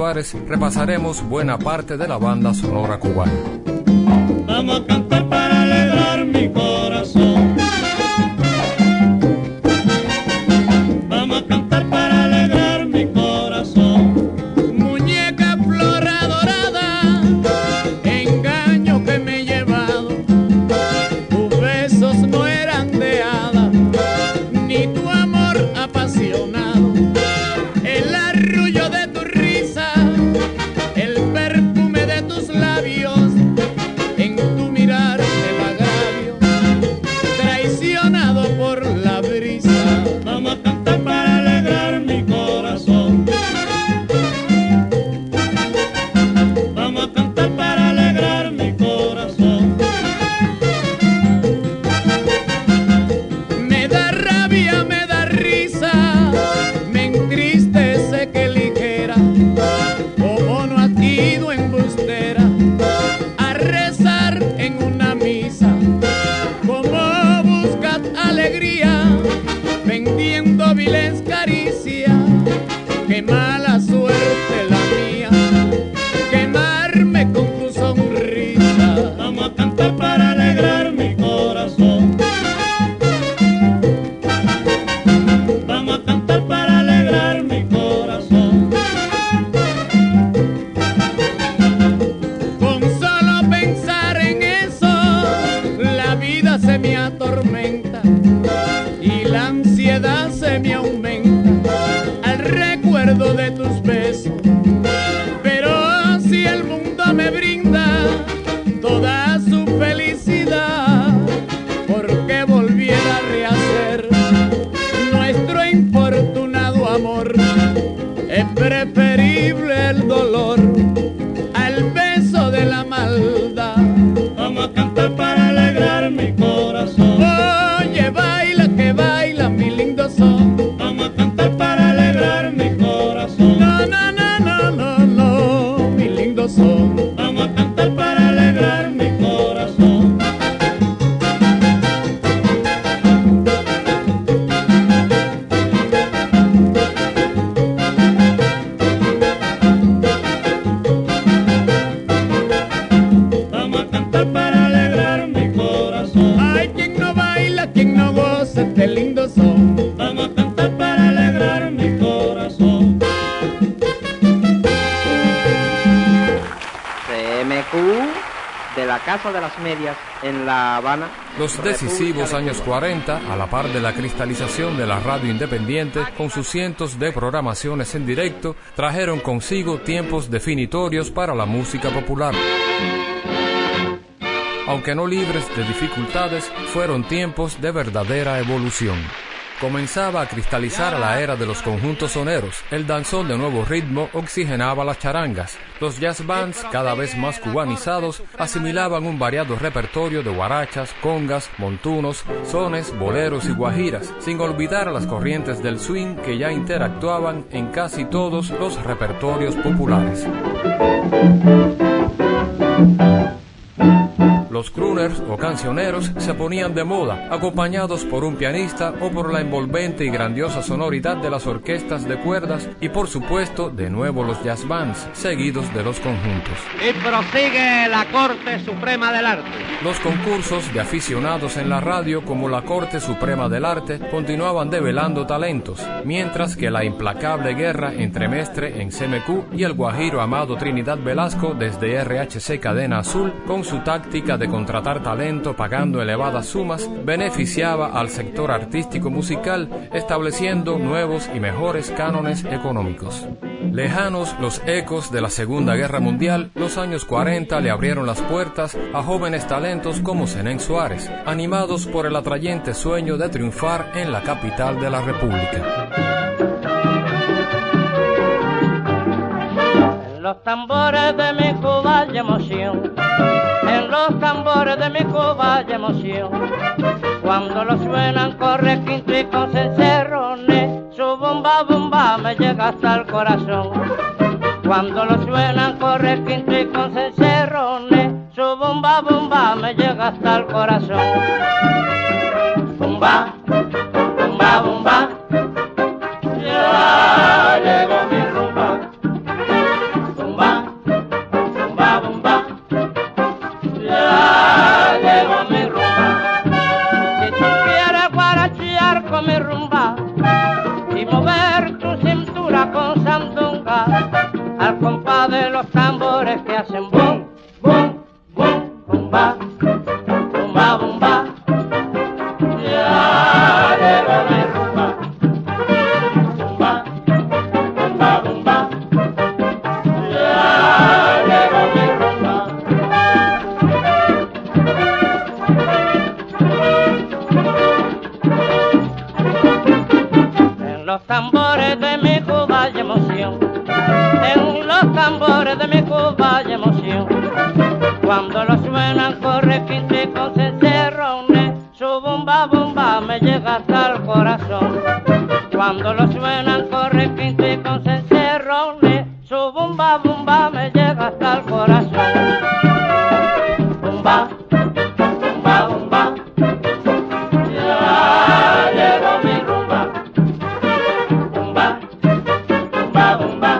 Repasaremos buena parte de la banda sonora cubana. Casa de las Medias en La Habana. Los decisivos años Cuba. 40, a la par de la cristalización de la radio independiente, con sus cientos de programaciones en directo, trajeron consigo tiempos definitorios para la música popular. Aunque no libres de dificultades, fueron tiempos de verdadera evolución. Comenzaba a cristalizar la era de los conjuntos soneros. El danzón de nuevo ritmo oxigenaba las charangas. Los jazz bands, cada vez más cubanizados, asimilaban un variado repertorio de guarachas, congas, montunos, sones, boleros y guajiras, sin olvidar las corrientes del swing que ya interactuaban en casi todos los repertorios populares. Los crooners o cancioneros se ponían de moda, acompañados por un pianista o por la envolvente y grandiosa sonoridad de las orquestas de cuerdas y por supuesto de nuevo los jazz bands, seguidos de los conjuntos. Y prosigue la Corte Suprema del Arte. Los concursos de aficionados en la radio como la Corte Suprema del Arte continuaban develando talentos, mientras que la implacable guerra entre Mestre en CMQ y el guajiro Amado Trinidad Velasco desde RHC Cadena Azul, con su táctica de contratar talento pagando elevadas sumas, beneficiaba al sector artístico musical, estableciendo nuevos y mejores cánones económicos. Lejanos los ecos de la Segunda Guerra Mundial, los años 40 le abrieron las puertas a jóvenes talentos como Zenén Suárez, animados por el atrayente sueño de triunfar en la capital de la República. Los tambores de mi hay emoción, los tambores de mi Cuba hay emoción. Cuando lo suenan corre quinto y con cencerrones, su bomba bomba me llega hasta el corazón. Cuando lo suenan corre quinto y con cencerrones, su bomba bomba me llega hasta el corazón. Bomba, bomba, bomba.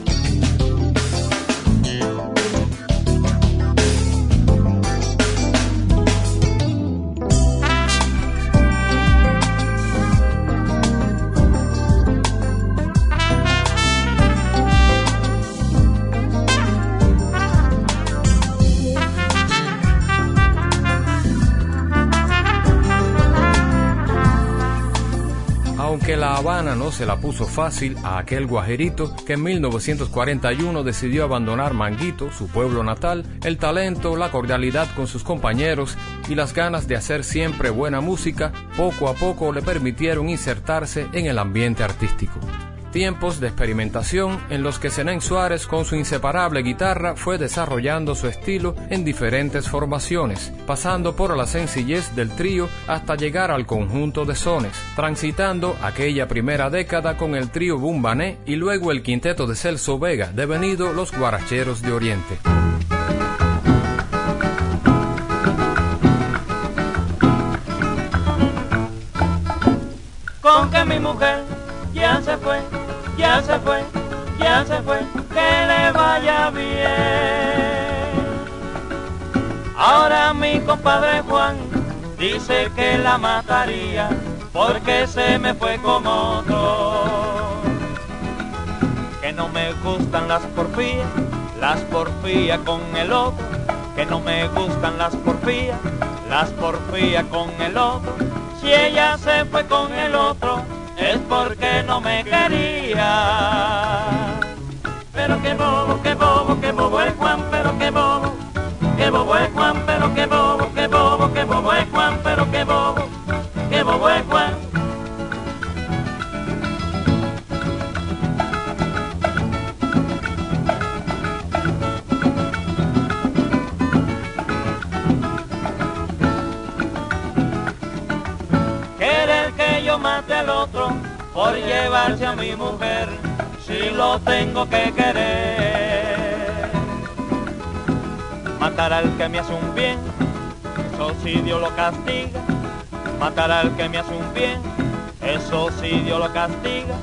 Se la puso fácil a aquel guajerito que en 1941 decidió abandonar Manguito, su pueblo natal, el talento, la cordialidad con sus compañeros y las ganas de hacer siempre buena música, poco a poco le permitieron insertarse en el ambiente artístico. Tiempos de experimentación en los que Zenén Suárez con su inseparable guitarra fue desarrollando su estilo en diferentes formaciones, pasando por la sencillez del trío hasta llegar al conjunto de sones, transitando aquella primera década con el trío Bumbané y luego el quinteto de Celso Vega, devenido los Guaracheros de Oriente. con que mi mujer ya se fue, ya se fue, ya se fue, que le vaya bien. Ahora mi compadre Juan dice que la mataría porque se me fue con otro. Que no me gustan las porfías, las porfías con el otro. Que no me gustan las porfías, las porfías con el otro. Si ella se fue con el otro, es porque no me quería. Pero qué bobo, qué bobo, qué bobo es Juan, pero qué bobo. Qué bobo es Juan, pero qué bobo, qué bobo, qué bobo es Juan, pero qué bobo. Qué bobo es Juan. Mate al otro por llevarse a mi mujer, si lo tengo que querer. Matar al que me hace un bien, eso sí Dios lo castiga. Matar al que me hace un bien, eso sí Dios lo castiga.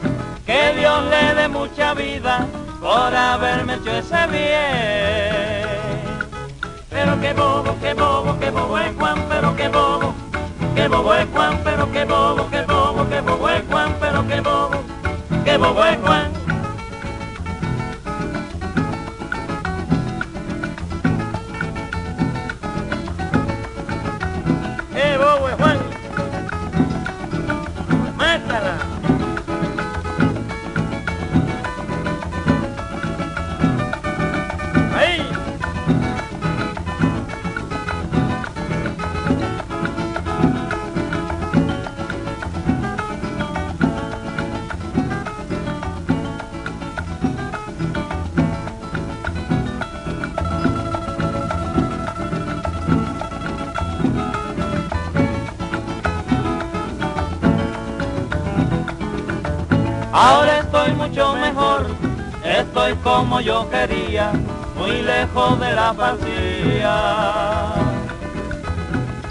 Que Dios le dé mucha vida por haberme hecho ese bien. Pero qué bobo, qué bobo, qué bobo es Juan, pero qué bobo. Qué bobo es Juan, pero qué bobo, qué bobo, qué bobo qué bobo, qué bobo es Juan. Ahora estoy mucho mejor, estoy como yo quería, muy lejos de la vacía.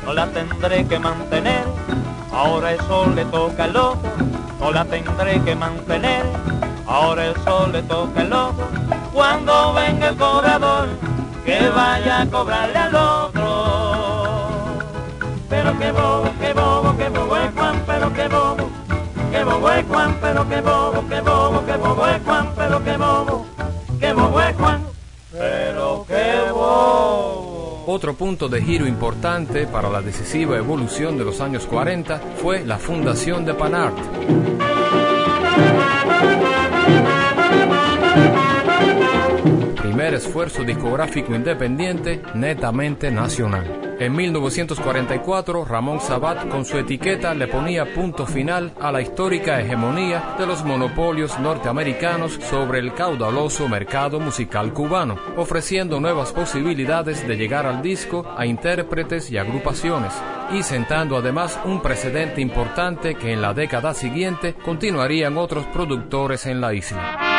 No la tendré que mantener, ahora eso le toca al loco, no la tendré que mantener, ahora el sol le toca al loco. Cuando venga el cobrador, que vaya a cobrarle al otro. Pero qué bobo, qué bobo, qué bobo es Juan, pero qué bobo, qué bobo es Juan, pero qué bobo, qué bobo, qué bobo es Juan, pero qué bobo, qué bobo es Juan, pero qué bobo. Otro punto de giro importante para la decisiva evolución de los años 40 fue la fundación de Panart. Esfuerzo discográfico independiente netamente nacional. En 1944, Ramón Sabat con su etiqueta le ponía punto final a la histórica hegemonía de los monopolios norteamericanos sobre el caudaloso mercado musical cubano, ofreciendo nuevas posibilidades de llegar al disco a intérpretes y agrupaciones, y sentando además un precedente importante que en la década siguiente continuarían otros productores en la isla.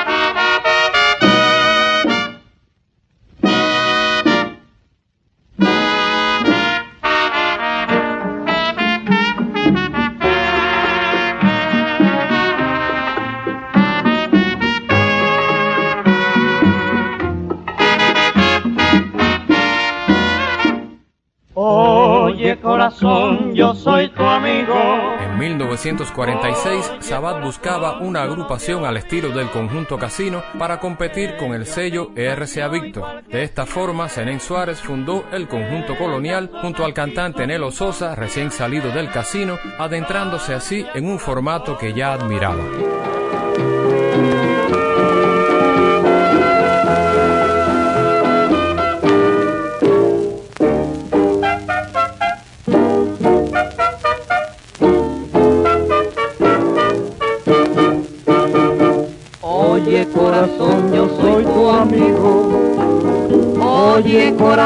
Yo soy tu amigo. En 1946, Sabat buscaba una agrupación al estilo del conjunto Casino para competir con el sello RCA Victor. De esta forma, Zenén Suárez fundó el conjunto colonial junto al cantante Nelo Sosa, recién salido del casino, adentrándose así en un formato que ya admiraba.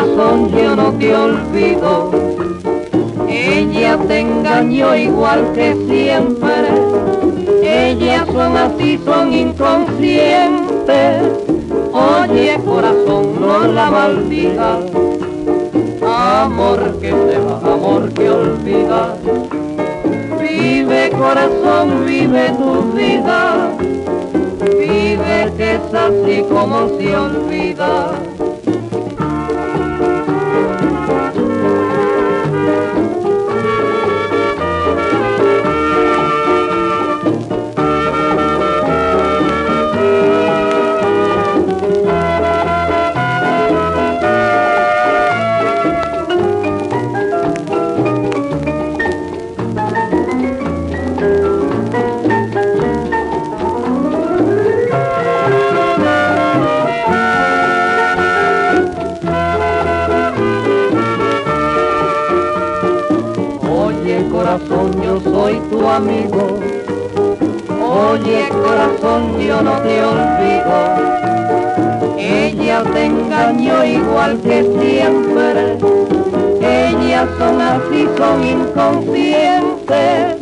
Corazón, yo no te olvido. Ella te engañó igual que siempre. Ellas son así, son inconscientes. Oye corazón, no la maldigas. Amor que se va, amor que olvida. Vive corazón, vive tu vida. Vive que es así como se olvida. Amigo. Oye corazón, yo no te olvido. Ella te engañó igual que siempre. Ellas son así, son inconscientes.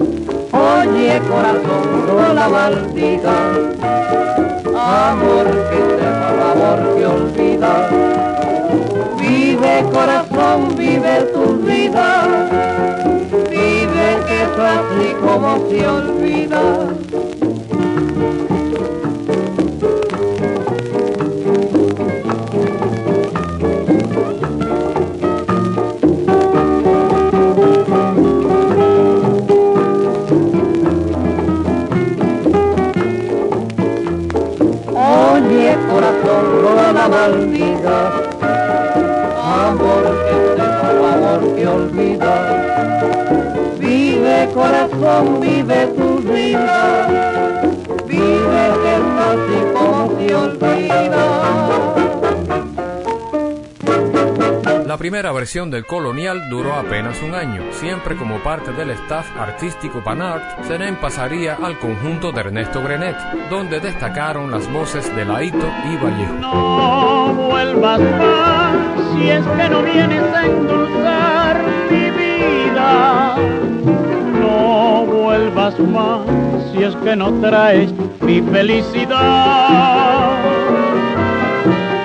Oye corazón, no la maldigas. Amor que se va, amor que olvida. Vive corazón, vive tu vida. Vive que es así como se olvida. Oye corazón, no la maldigas. Corazón, vive tu vida. Vive que así como se olvida. La primera versión del Colonial duró apenas un año. Siempre como parte del staff artístico Panart, Zenén pasaría al conjunto de Ernesto Grenet, donde destacaron las voces de Laito y Vallejo. No vuelvas más si es que no vienes a endulzar mi vida vuelvas más si es que no traes mi felicidad.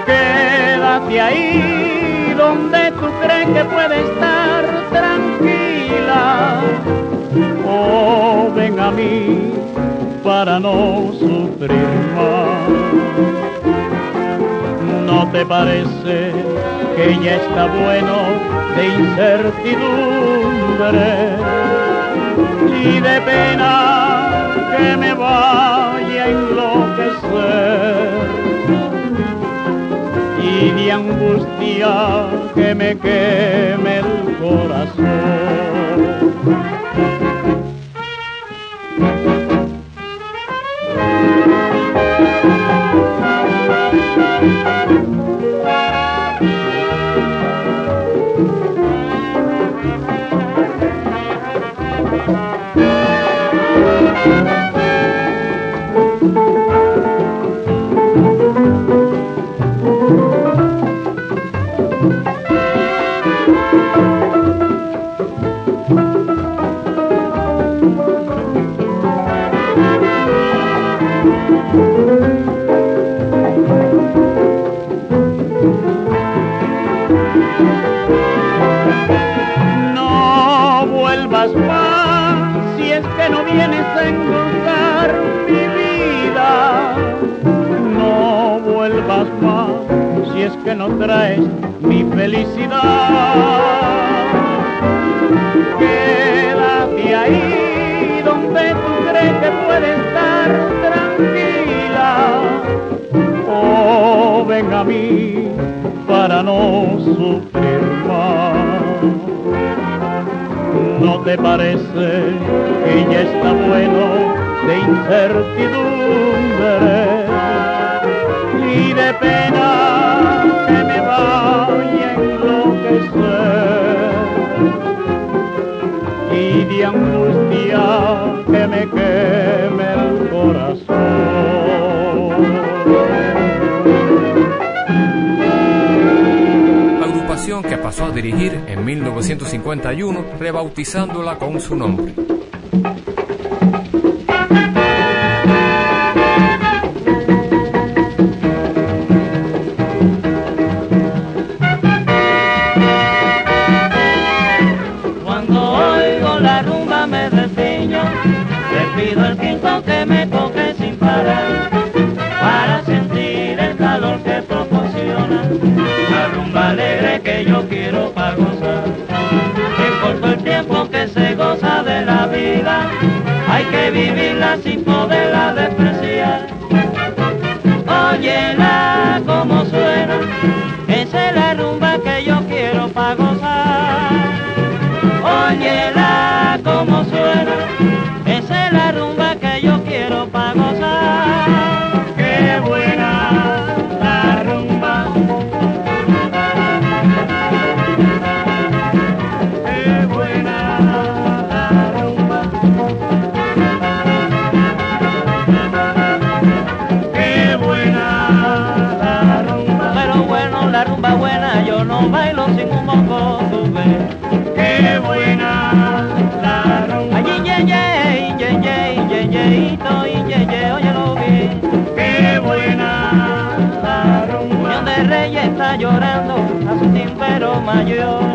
Quédate ahí donde tú crees que puede estar tranquila. Oh, ven a mí para no sufrir más. ¿No te parece que ya está bueno de incertidumbre? y de pena que me vaya a enloquecer y de angustia que me queme el corazón. bautizándola con su nombre. mayor.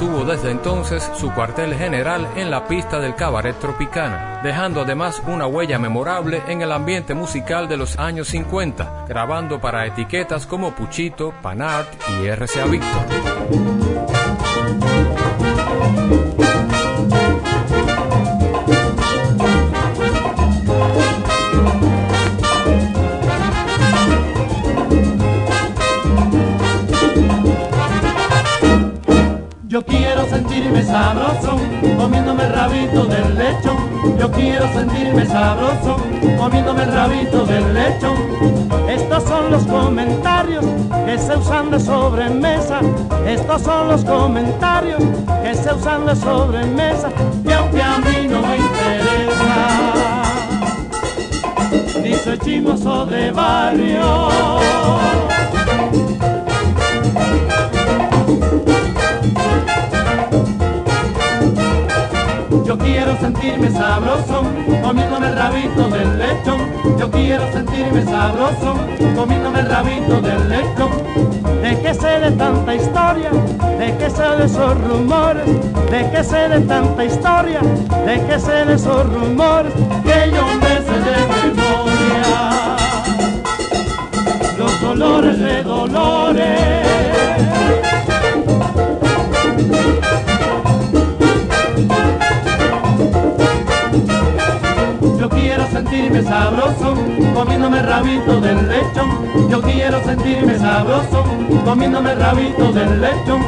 Tuvo desde entonces su cuartel general en la pista del cabaret Tropicana, dejando además una huella memorable en el ambiente musical de los años 50, grabando para etiquetas como Puchito, Panart y RCA Victor. Yo quiero sentirme sabroso, comiéndome el rabito del lechón. Estos son los comentarios que se usan de sobremesa. Estos son los comentarios que se usan de sobremesa. Y aunque a mí no me interesa, soy chimoso de barrio. Yo quiero sentirme sabroso, comiéndome el rabito del lechón. Yo quiero sentirme sabroso, comiéndome el rabito del lechón. De que sé de tanta historia, de que sé de esos rumores, de que sé de tanta historia, de que sé de esos rumores, que yo me sé de memoria. Los dolores de dolores. Sentirme sabroso, comiéndome rabito del lechón. Yo quiero sentirme sabroso, comiéndome rabito del lechón.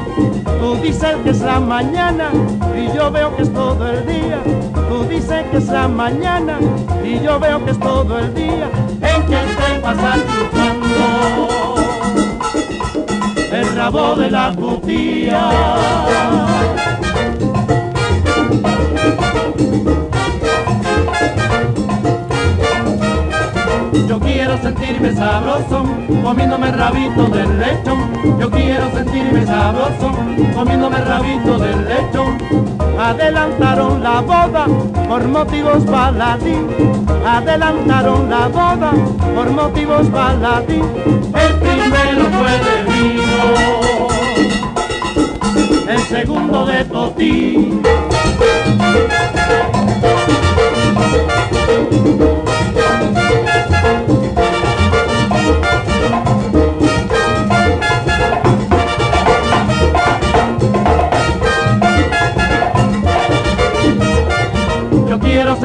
Tú dices que es la mañana y yo veo que es todo el día. Tú dices que es la mañana y yo veo que es todo el día. En que pasas chupando el rabo de la cutía. Yo quiero sentirme sabroso, comiéndome rabito del lechón. Yo quiero sentirme sabroso, comiéndome rabito del lechón. Adelantaron la boda por motivos baladí. Adelantaron la boda por motivos baladí. El primero fue de vino, el segundo de totí.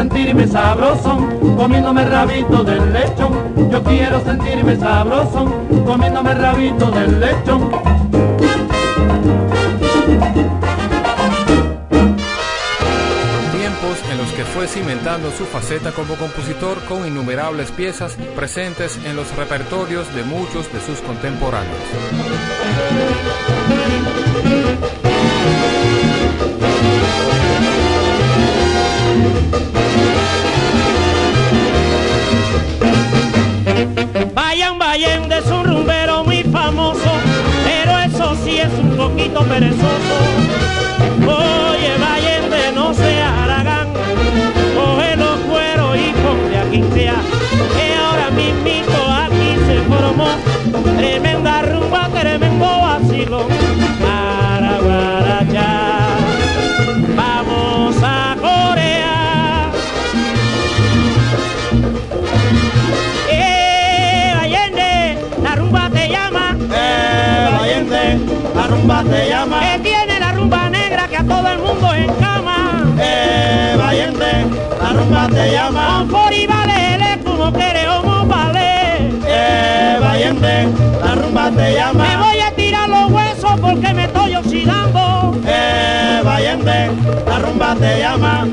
Sentirme sabroso, comiéndome rabito del lechón. Yo quiero sentirme sabroso, comiéndome rabito del lechón. Tiempos en los que fue cimentando su faceta como compositor con innumerables piezas presentes en los repertorios de muchos de sus contemporáneos. Vayan, vayan de su rumbero muy famoso, pero eso sí es un poquito perezoso. Oye, vayan de no se haragán, coge los cueros y ponte a quincear, que ahora mismito aquí se formó tremenda rumba, tremendo vacilo. la rumba se llama. Que tiene la rumba negra que a todo el mundo encama. Eh, valiente, la rumba se llama. Por y vale, como queremos vale. Eh, valiente, la rumba se llama. Me voy a tirar los huesos porque me estoy oxidando. Eh, valiente, la rumba se llama.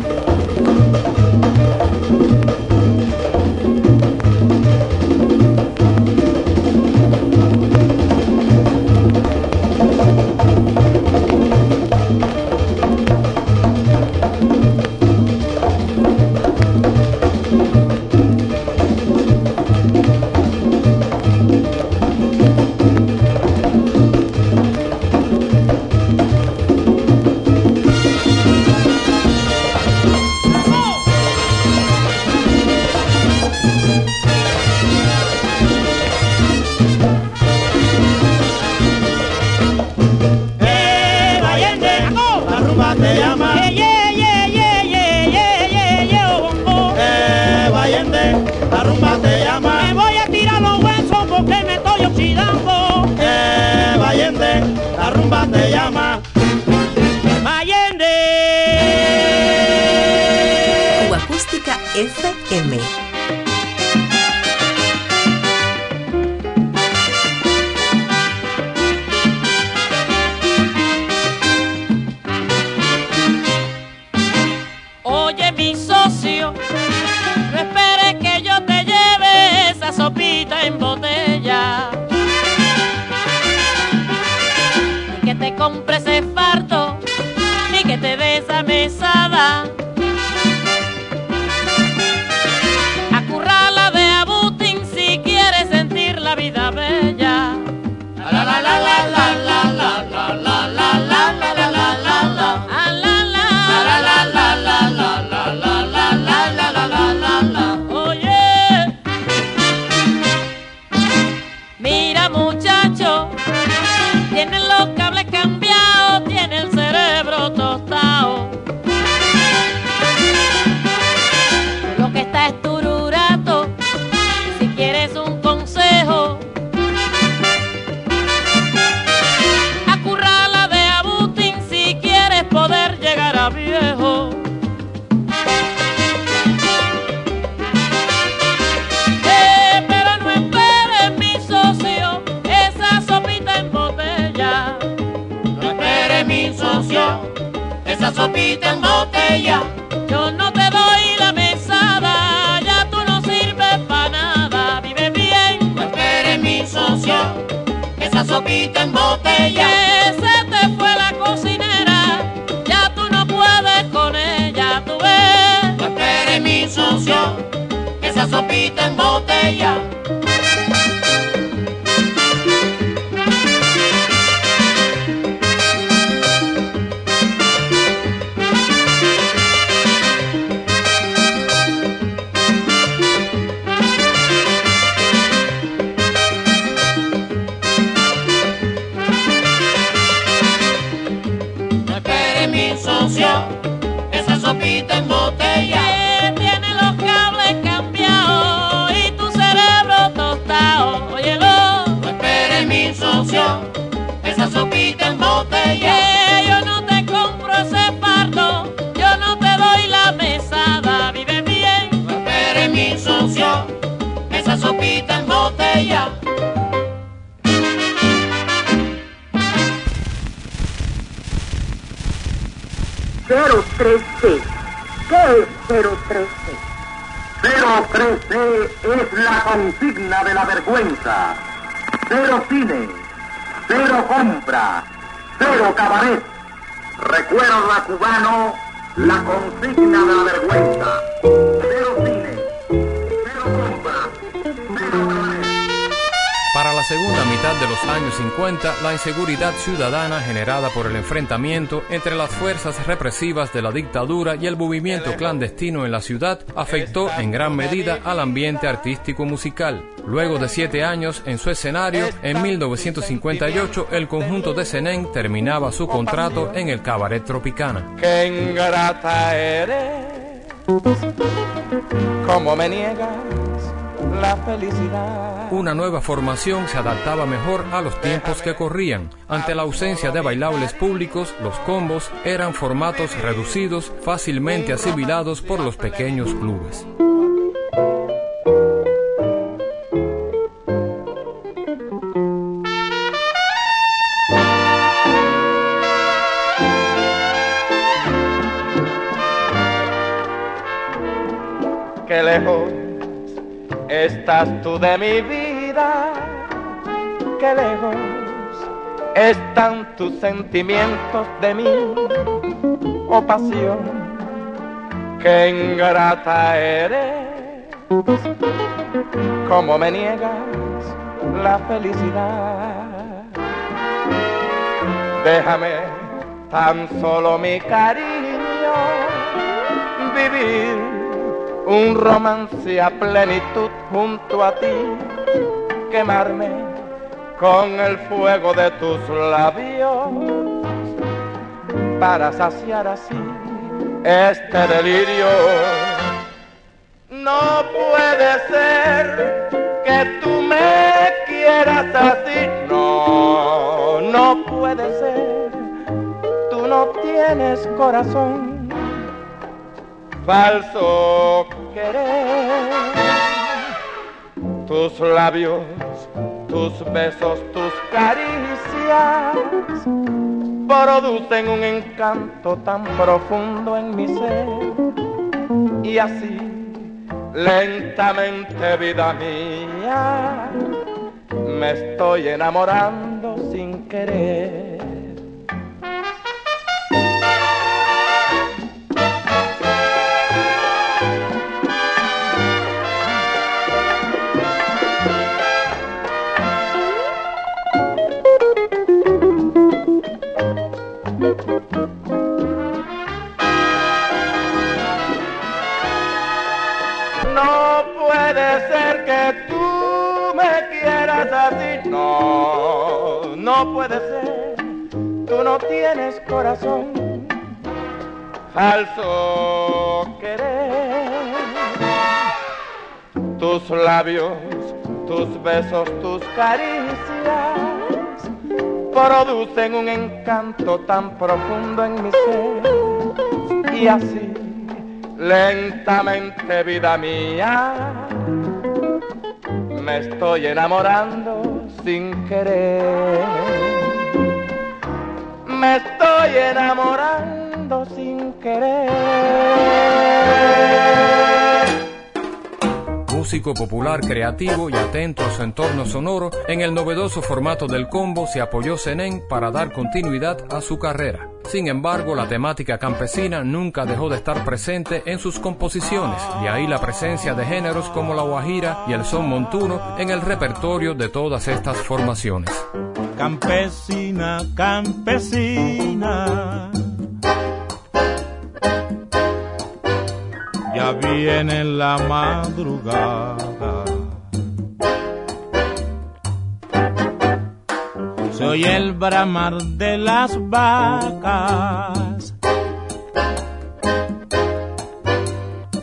013, ¿Qué es 013? 013 es la consigna de la vergüenza. Cero cine, cero compra, cero cabaret. Recuerda, cubano, la consigna de la vergüenza. Para la segunda mitad de los años 50, la inseguridad ciudadana generada por el enfrentamiento entre las fuerzas represivas de la dictadura y el movimiento clandestino en la ciudad afectó en gran medida al ambiente artístico musical. Luego de siete años en su escenario, en 1958 el conjunto de Senén terminaba su contrato en el Cabaret Tropicana. ¡Qué ingrata eres! ¿Cómo me niegas? la felicidad. Una nueva formación se adaptaba mejor a los tiempos que corrían. Ante la ausencia de bailables públicos, los combos eran formatos reducidos, fácilmente asimilados por los pequeños clubes. Que lejos estás tú de mi vida, que lejos están tus sentimientos de mí, oh pasión, que ingrata eres, como me niegas la felicidad. Déjame tan solo mi cariño vivir un romance a plenitud junto a ti, quemarme con el fuego de tus labios para saciar así este delirio. No puede ser que tú me quieras así, no, no puede ser, tú no tienes corazón falso querer. Tus labios, tus besos, tus caricias producen un encanto tan profundo en mi ser. Y así, lentamente, vida mía, me estoy enamorando sin querer. No, no puede ser, tú no tienes corazón, falso querer. Tus labios, tus besos, tus caricias producen un encanto tan profundo en mi ser. Y así, lentamente, vida mía, me estoy enamorando sin querer. Me estoy enamorando sin querer. Músico popular, creativo y atento a su entorno sonoro, en el novedoso formato del combo se apoyó Zenén para dar continuidad a su carrera. Sin embargo, la temática campesina nunca dejó de estar presente en sus composiciones, de ahí la presencia de géneros como la guajira y el son montuno en el repertorio de todas estas formaciones. Campesina, campesina. Viene la madrugada Soy el bramar de las vacas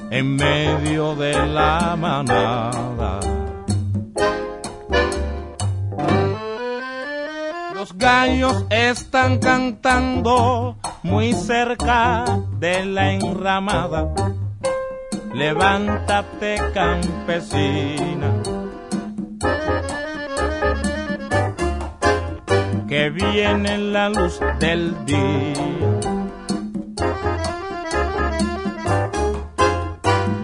en medio de la manada. Los gallos están cantando muy cerca de la enramada. Levántate campesina que viene la luz del día.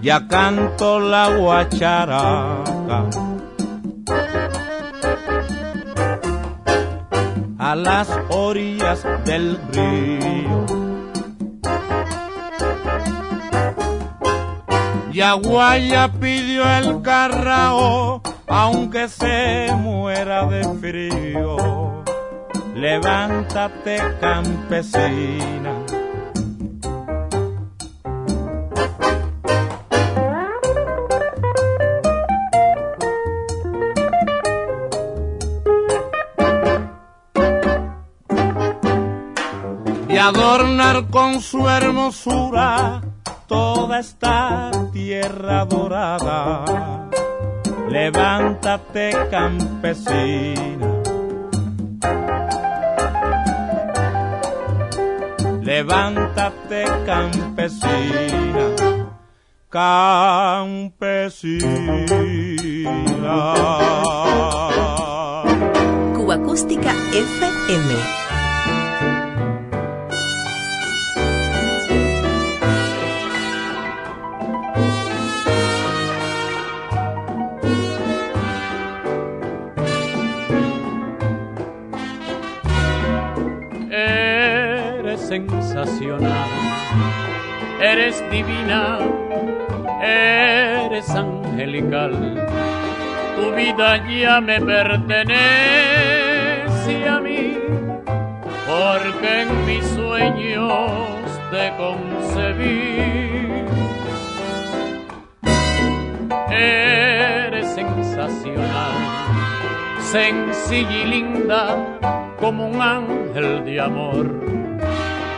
Ya canto la guacharaca. A las orillas del río. Yaguaya pidió el carrao, aunque se muera de frío levántate campesina. Y adornar con su hermosura toda esta tierra dorada. Levántate campesina levántate campesina, campesina. Cuba Acústica FM. Sensacional, eres divina, eres angelical, tu vida ya me pertenece a mí, porque en mis sueños te concebí. Eres sensacional, sencilla y linda como un ángel de amor,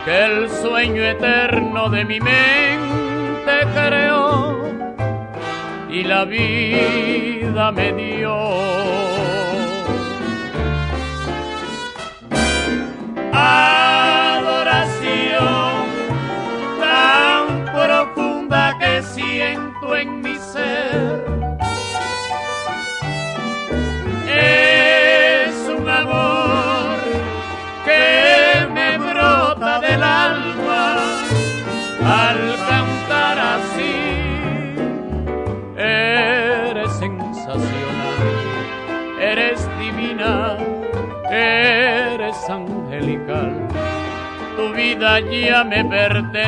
que el sueño eterno de mi mente creó y la vida me dio. Adoración Tu vida ya me pertenece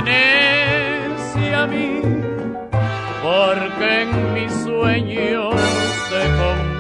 a mí, porque en mis sueños te concebí.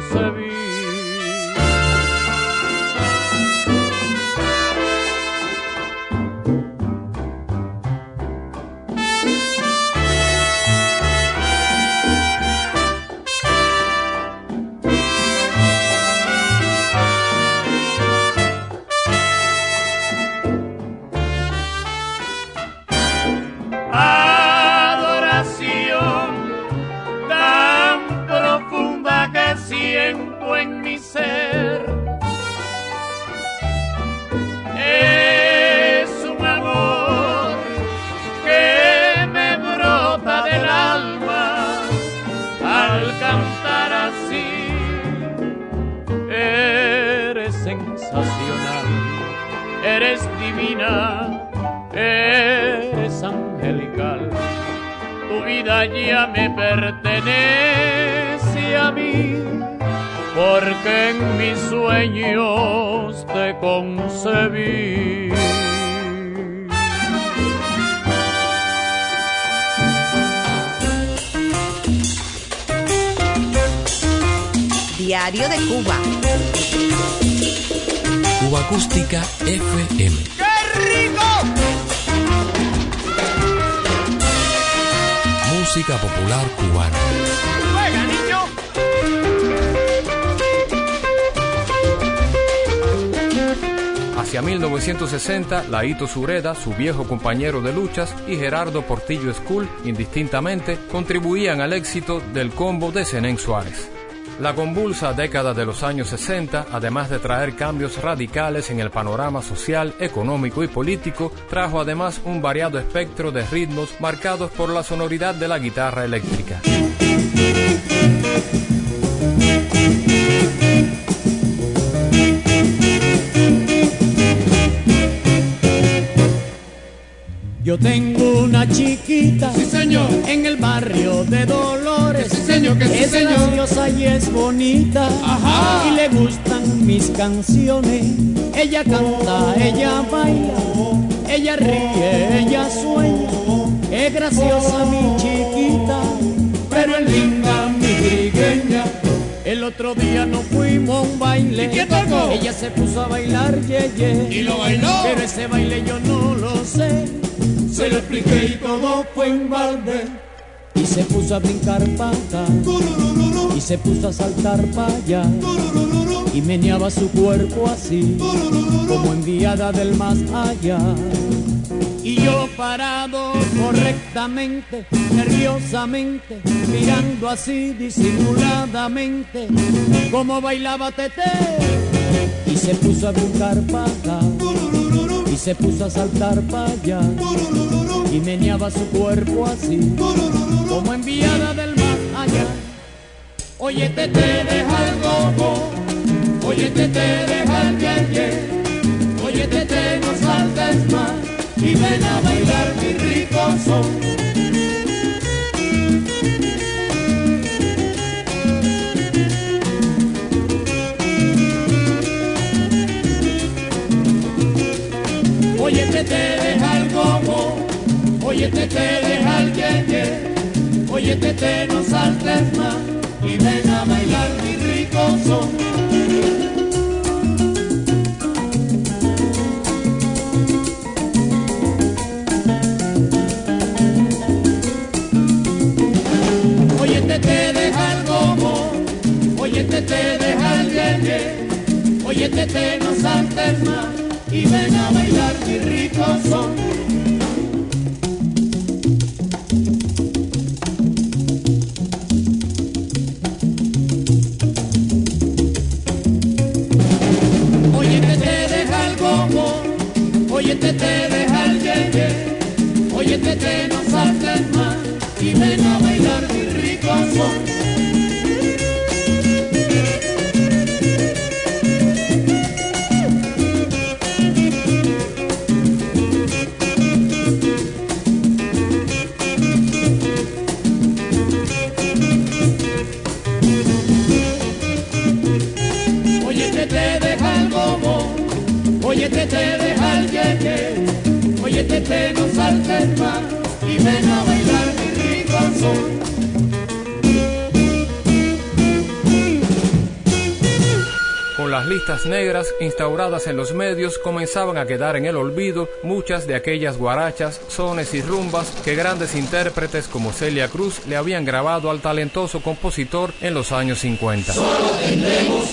Pertenece a mí, porque en mis sueños te concebí. Diario de Cuba. Cuba Acústica FM. Música popular cubana. ¡Juega, niño! Hacia 1960, Laito Sureda, su viejo compañero de luchas, y Gerardo Portillo School, indistintamente, contribuían al éxito del combo de Zenén Suárez. La convulsa década de los años 60, además de traer cambios radicales en el panorama social, económico y político, trajo además un variado espectro de ritmos marcados por la sonoridad de la guitarra eléctrica. Yo tengo una chiquita, Sí, señor. en el barrio de Dolores. Sí, señor, que sí, es señor. graciosa y es bonita. Ajá. Y le gustan mis canciones. Ella canta, ella baila, ella ríe, ella sueña. Es graciosa mi chiquita, pero es linda mi trigueña. El otro día nos fuimos a un baile. ¿Y quién tocó? Ella se puso a bailar, ye, ye. ¿Y lo bailó? Pero ese baile yo no lo sé. Se lo expliqué y todo fue en balde. Y se puso a brincar pata. Y se puso a saltar para allá. Y meneaba su cuerpo así, como enviada del más allá. Y yo parado correctamente, nerviosamente, mirando así disimuladamente, como bailaba Tete. Y se puso a brincar pata y se puso a saltar para allá y meneaba su cuerpo así como enviada del más allá. Oye, te te deja el gogo, oye, te te deja el ye, oye, te te no saltes más y ven a bailar mi rico son. Oye, te te deja Oye, tete, deja el ye, Oye, tete, no saltes más y ven a bailar mi rico son. Oye, tete, deja el gomo. Oye, tete, deja el ye, Oye, tete, no saltes más y ven a bailar mi rico son. negras instauradas en los medios comenzaban a quedar en el olvido muchas de aquellas guarachas, sones y rumbas que grandes intérpretes como Celia Cruz le habían grabado al talentoso compositor en los años 50. Solo tendremos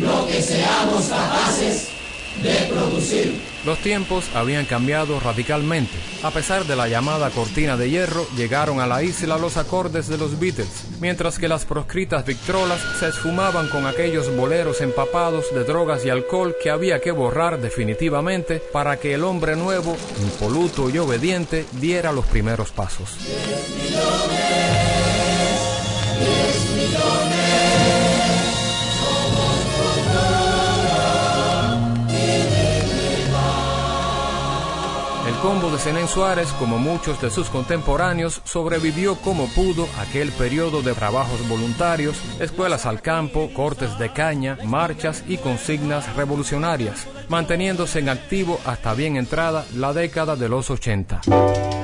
lo que seamos capaces de producir. Los tiempos habían cambiado radicalmente. A pesar de la llamada cortina de hierro, llegaron a la isla los acordes de los Beatles, mientras que las proscritas victrolas se esfumaban con aquellos boleros empapados de drogas y alcohol que había que borrar definitivamente para que el hombre nuevo, impoluto y obediente, diera los primeros pasos. Combo de Zenén Suárez, como muchos de sus contemporáneos, sobrevivió como pudo aquel periodo de trabajos voluntarios, escuelas al campo, cortes de caña, marchas y consignas revolucionarias, manteniéndose en activo hasta bien entrada la década de los 80.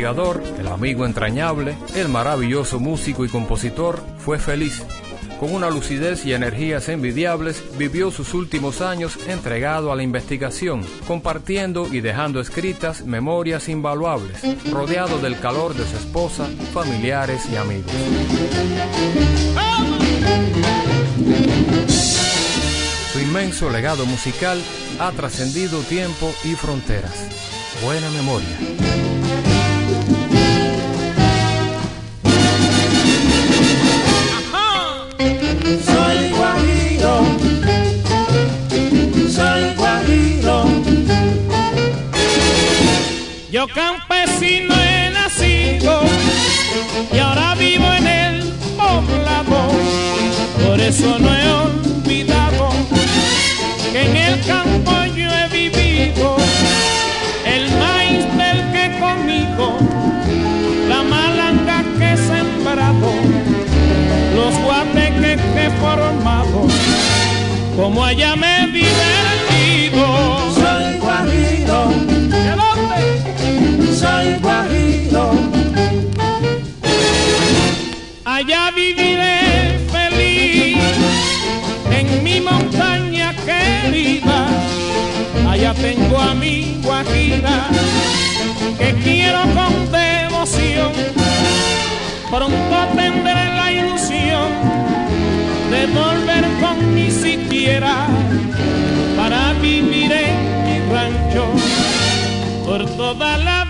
Investigador, el amigo entrañable, el maravilloso músico y compositor, fue feliz. Con una lucidez y energías envidiables, vivió sus últimos años entregado a la investigación, compartiendo y dejando escritas memorias invaluables, rodeado del calor de su esposa, familiares y amigos. Su inmenso legado musical ha trascendido tiempo y fronteras. Buena memoria. Campesino he nacido y ahora vivo en el poblado. Por eso no he olvidado que en el campo yo he vivido. El maíz del que conmigo, la malanga que he sembrado, los guateques que he formado, como allá me he divertido. Soy guajiro soy guajiro. Allá viviré feliz en mi montaña querida. Allá tengo a mi guajira que quiero con devoción. Pronto tendré la ilusión de volver con mi siquiera para vivir en mi rancho por toda la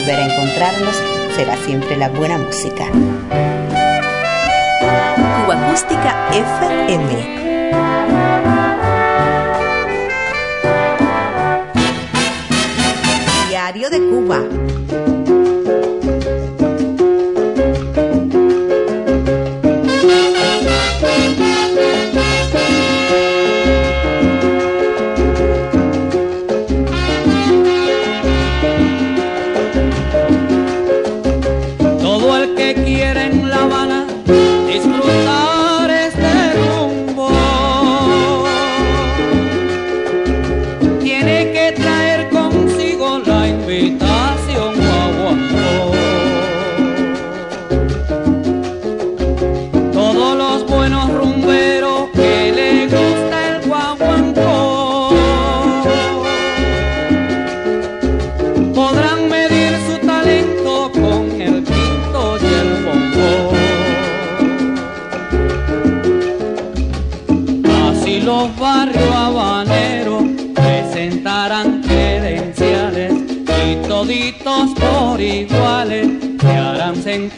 volver a encontrarnos será siempre la buena música. Cuba Acústica FM. Diario de Cuba.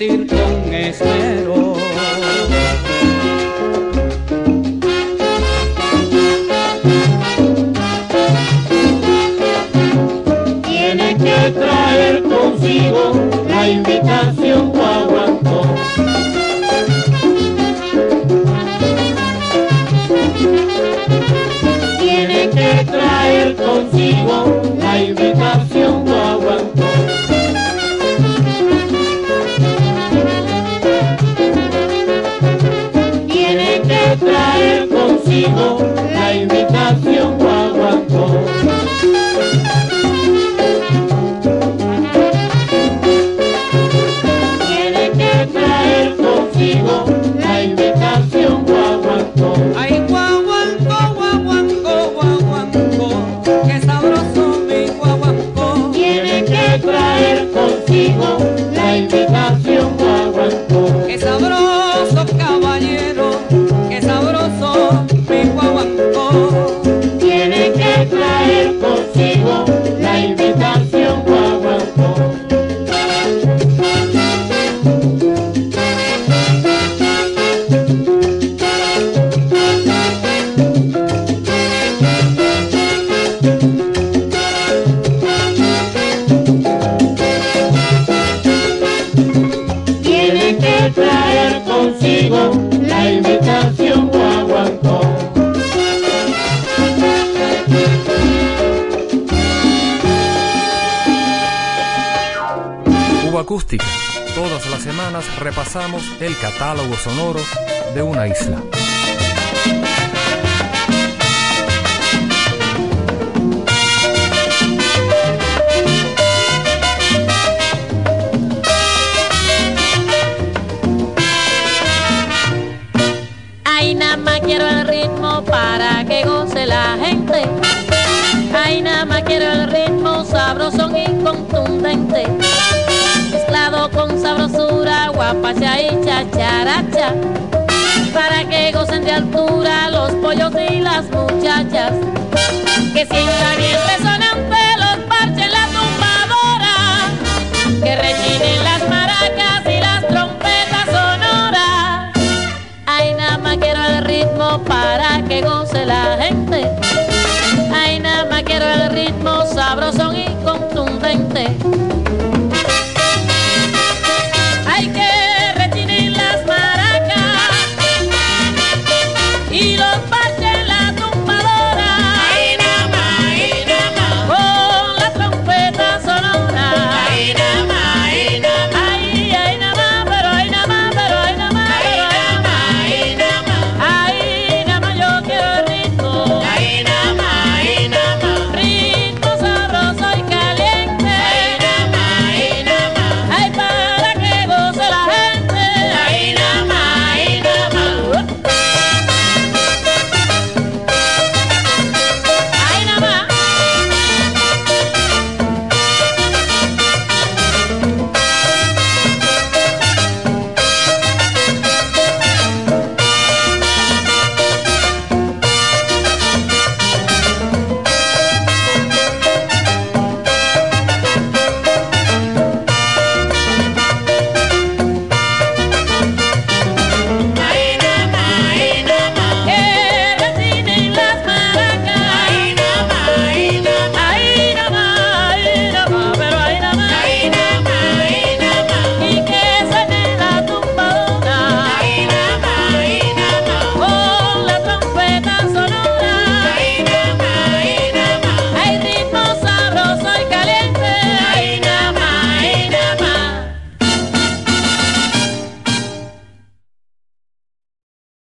con esmero. Tiene que traer consigo la invitación guaguancó. Tiene que traer consigo la invitación contigo.